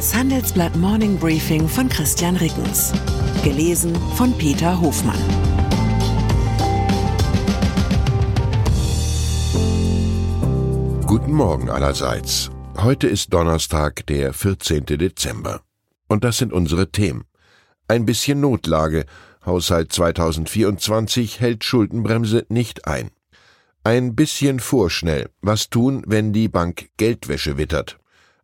Das Handelsblatt Morning Briefing von Christian Rickens. Gelesen von Peter Hofmann. Guten Morgen allerseits. Heute ist Donnerstag, der 14. Dezember. Und das sind unsere Themen. Ein bisschen Notlage. Haushalt 2024 hält Schuldenbremse nicht ein. Ein bisschen vorschnell. Was tun, wenn die Bank Geldwäsche wittert?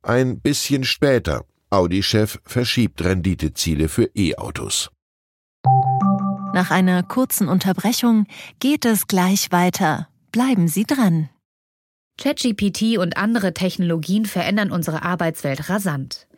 Ein bisschen später. Audi-Chef verschiebt Renditeziele für E-Autos. Nach einer kurzen Unterbrechung geht es gleich weiter. Bleiben Sie dran. ChatGPT und andere Technologien verändern unsere Arbeitswelt rasant.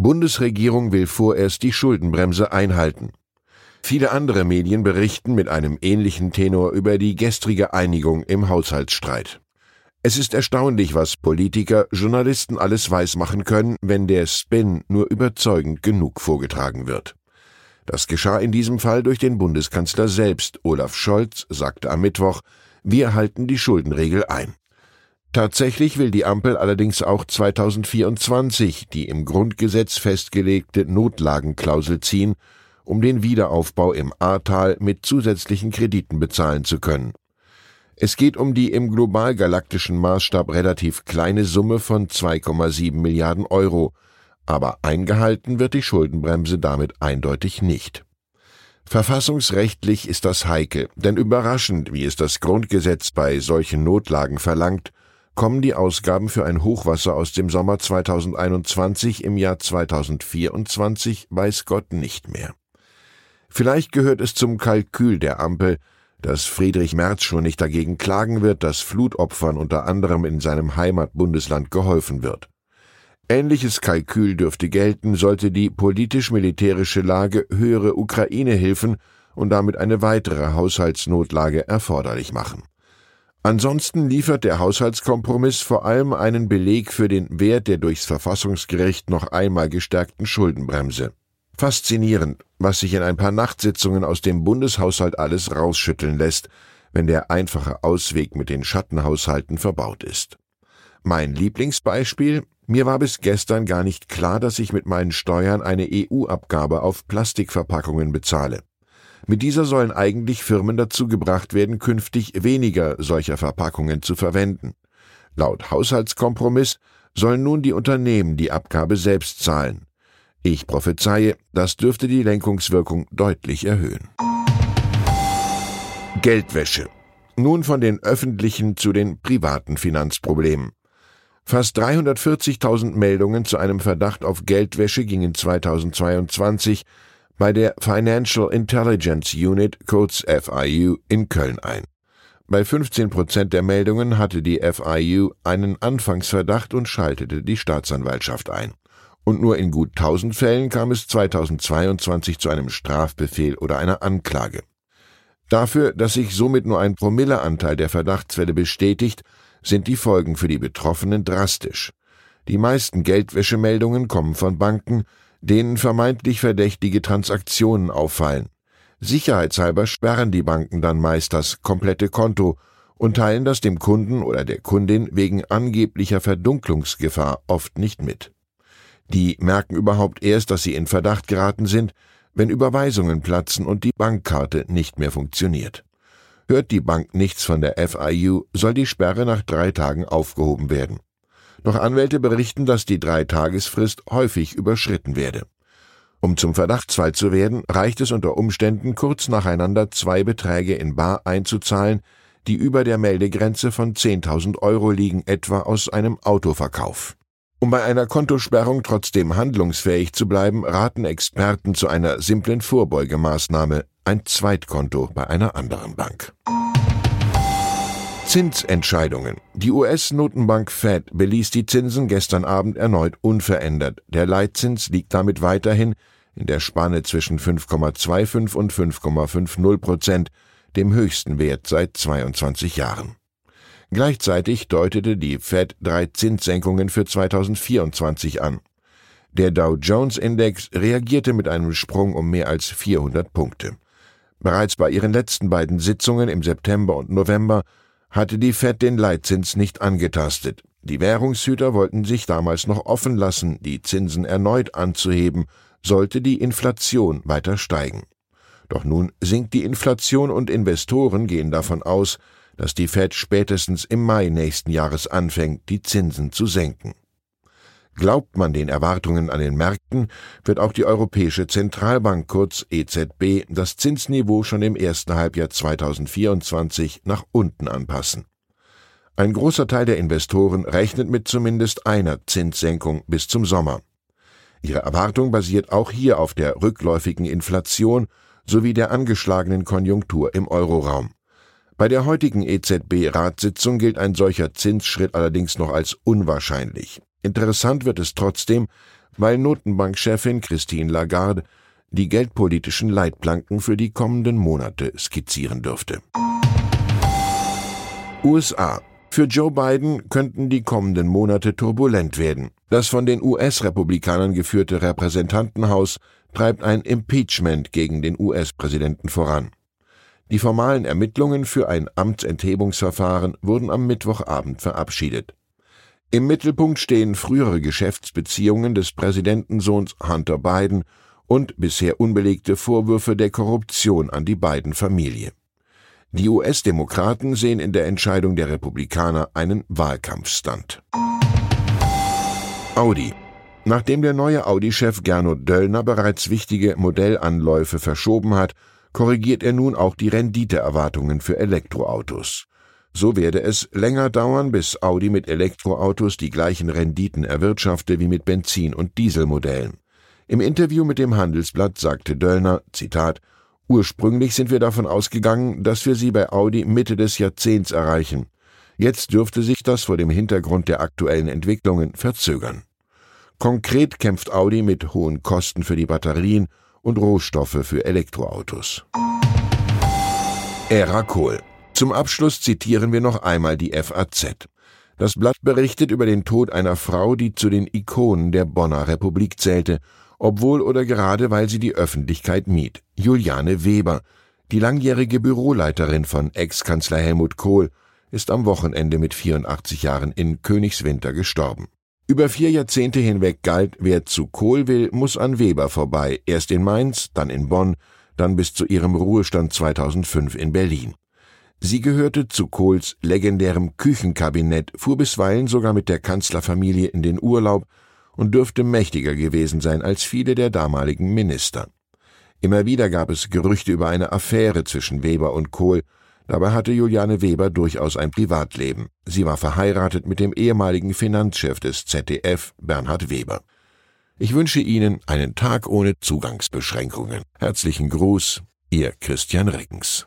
Bundesregierung will vorerst die Schuldenbremse einhalten. Viele andere Medien berichten mit einem ähnlichen Tenor über die gestrige Einigung im Haushaltsstreit. Es ist erstaunlich, was Politiker, Journalisten alles weismachen können, wenn der Spin nur überzeugend genug vorgetragen wird. Das geschah in diesem Fall durch den Bundeskanzler selbst. Olaf Scholz sagte am Mittwoch, wir halten die Schuldenregel ein. Tatsächlich will die Ampel allerdings auch 2024 die im Grundgesetz festgelegte Notlagenklausel ziehen, um den Wiederaufbau im Ahrtal mit zusätzlichen Krediten bezahlen zu können. Es geht um die im global-galaktischen Maßstab relativ kleine Summe von 2,7 Milliarden Euro, aber eingehalten wird die Schuldenbremse damit eindeutig nicht. Verfassungsrechtlich ist das heikel, denn überraschend, wie es das Grundgesetz bei solchen Notlagen verlangt, kommen die Ausgaben für ein Hochwasser aus dem Sommer 2021 im Jahr 2024 weiß Gott nicht mehr. Vielleicht gehört es zum Kalkül der Ampel, dass Friedrich Merz schon nicht dagegen klagen wird, dass Flutopfern unter anderem in seinem Heimatbundesland geholfen wird. Ähnliches Kalkül dürfte gelten, sollte die politisch-militärische Lage höhere Ukraine-Hilfen und damit eine weitere Haushaltsnotlage erforderlich machen. Ansonsten liefert der Haushaltskompromiss vor allem einen Beleg für den Wert der durchs Verfassungsgericht noch einmal gestärkten Schuldenbremse. Faszinierend, was sich in ein paar Nachtsitzungen aus dem Bundeshaushalt alles rausschütteln lässt, wenn der einfache Ausweg mit den Schattenhaushalten verbaut ist. Mein Lieblingsbeispiel, mir war bis gestern gar nicht klar, dass ich mit meinen Steuern eine EU-Abgabe auf Plastikverpackungen bezahle. Mit dieser sollen eigentlich Firmen dazu gebracht werden, künftig weniger solcher Verpackungen zu verwenden. Laut Haushaltskompromiss sollen nun die Unternehmen die Abgabe selbst zahlen. Ich prophezeie, das dürfte die Lenkungswirkung deutlich erhöhen. Geldwäsche. Nun von den öffentlichen zu den privaten Finanzproblemen. Fast 340.000 Meldungen zu einem Verdacht auf Geldwäsche gingen 2022 bei der Financial Intelligence Unit, kurz FIU, in Köln ein. Bei 15 Prozent der Meldungen hatte die FIU einen Anfangsverdacht und schaltete die Staatsanwaltschaft ein. Und nur in gut 1000 Fällen kam es 2022 zu einem Strafbefehl oder einer Anklage. Dafür, dass sich somit nur ein Promilleanteil der Verdachtsfälle bestätigt, sind die Folgen für die Betroffenen drastisch. Die meisten Geldwäschemeldungen kommen von Banken, denen vermeintlich verdächtige Transaktionen auffallen. Sicherheitshalber sperren die Banken dann meist das komplette Konto und teilen das dem Kunden oder der Kundin wegen angeblicher Verdunklungsgefahr oft nicht mit. Die merken überhaupt erst, dass sie in Verdacht geraten sind, wenn Überweisungen platzen und die Bankkarte nicht mehr funktioniert. Hört die Bank nichts von der FIU, soll die Sperre nach drei Tagen aufgehoben werden. Doch Anwälte berichten, dass die Dreitagesfrist häufig überschritten werde. Um zum Verdachtsfall zu werden, reicht es unter Umständen kurz nacheinander zwei Beträge in Bar einzuzahlen, die über der Meldegrenze von 10.000 Euro liegen, etwa aus einem Autoverkauf. Um bei einer Kontosperrung trotzdem handlungsfähig zu bleiben, raten Experten zu einer simplen Vorbeugemaßnahme, ein Zweitkonto bei einer anderen Bank. Zinsentscheidungen. Die US-Notenbank Fed beließ die Zinsen gestern Abend erneut unverändert. Der Leitzins liegt damit weiterhin in der Spanne zwischen 5,25 und 5,50 Prozent, dem höchsten Wert seit 22 Jahren. Gleichzeitig deutete die Fed drei Zinssenkungen für 2024 an. Der Dow Jones Index reagierte mit einem Sprung um mehr als 400 Punkte. Bereits bei ihren letzten beiden Sitzungen im September und November hatte die Fed den Leitzins nicht angetastet. Die Währungshüter wollten sich damals noch offen lassen, die Zinsen erneut anzuheben, sollte die Inflation weiter steigen. Doch nun sinkt die Inflation und Investoren gehen davon aus, dass die Fed spätestens im Mai nächsten Jahres anfängt, die Zinsen zu senken. Glaubt man den Erwartungen an den Märkten, wird auch die Europäische Zentralbank kurz EZB das Zinsniveau schon im ersten Halbjahr 2024 nach unten anpassen. Ein großer Teil der Investoren rechnet mit zumindest einer Zinssenkung bis zum Sommer. Ihre Erwartung basiert auch hier auf der rückläufigen Inflation sowie der angeschlagenen Konjunktur im Euroraum. Bei der heutigen EZB-Ratssitzung gilt ein solcher Zinsschritt allerdings noch als unwahrscheinlich. Interessant wird es trotzdem, weil Notenbankchefin Christine Lagarde die geldpolitischen Leitplanken für die kommenden Monate skizzieren dürfte. USA. Für Joe Biden könnten die kommenden Monate turbulent werden. Das von den US-Republikanern geführte Repräsentantenhaus treibt ein Impeachment gegen den US-Präsidenten voran. Die formalen Ermittlungen für ein Amtsenthebungsverfahren wurden am Mittwochabend verabschiedet. Im Mittelpunkt stehen frühere Geschäftsbeziehungen des Präsidentensohns Hunter Biden und bisher unbelegte Vorwürfe der Korruption an die beiden Familie. Die US-Demokraten sehen in der Entscheidung der Republikaner einen Wahlkampfstand. Audi Nachdem der neue Audi-Chef Gernot Döllner bereits wichtige Modellanläufe verschoben hat, korrigiert er nun auch die Renditeerwartungen für Elektroautos. So werde es länger dauern, bis Audi mit Elektroautos die gleichen Renditen erwirtschafte wie mit Benzin- und Dieselmodellen. Im Interview mit dem Handelsblatt sagte Döllner, Zitat, Ursprünglich sind wir davon ausgegangen, dass wir sie bei Audi Mitte des Jahrzehnts erreichen. Jetzt dürfte sich das vor dem Hintergrund der aktuellen Entwicklungen verzögern. Konkret kämpft Audi mit hohen Kosten für die Batterien und Rohstoffe für Elektroautos. Ära Kohl. Zum Abschluss zitieren wir noch einmal die FAZ. Das Blatt berichtet über den Tod einer Frau, die zu den Ikonen der Bonner Republik zählte, obwohl oder gerade weil sie die Öffentlichkeit mied. Juliane Weber, die langjährige Büroleiterin von Ex-Kanzler Helmut Kohl, ist am Wochenende mit 84 Jahren in Königswinter gestorben. Über vier Jahrzehnte hinweg galt, wer zu Kohl will, muss an Weber vorbei, erst in Mainz, dann in Bonn, dann bis zu ihrem Ruhestand 2005 in Berlin. Sie gehörte zu Kohls legendärem Küchenkabinett, fuhr bisweilen sogar mit der Kanzlerfamilie in den Urlaub und dürfte mächtiger gewesen sein als viele der damaligen Minister. Immer wieder gab es Gerüchte über eine Affäre zwischen Weber und Kohl, Dabei hatte Juliane Weber durchaus ein Privatleben. Sie war verheiratet mit dem ehemaligen Finanzchef des ZDF, Bernhard Weber. Ich wünsche Ihnen einen Tag ohne Zugangsbeschränkungen. Herzlichen Gruß, Ihr Christian Reckens.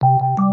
you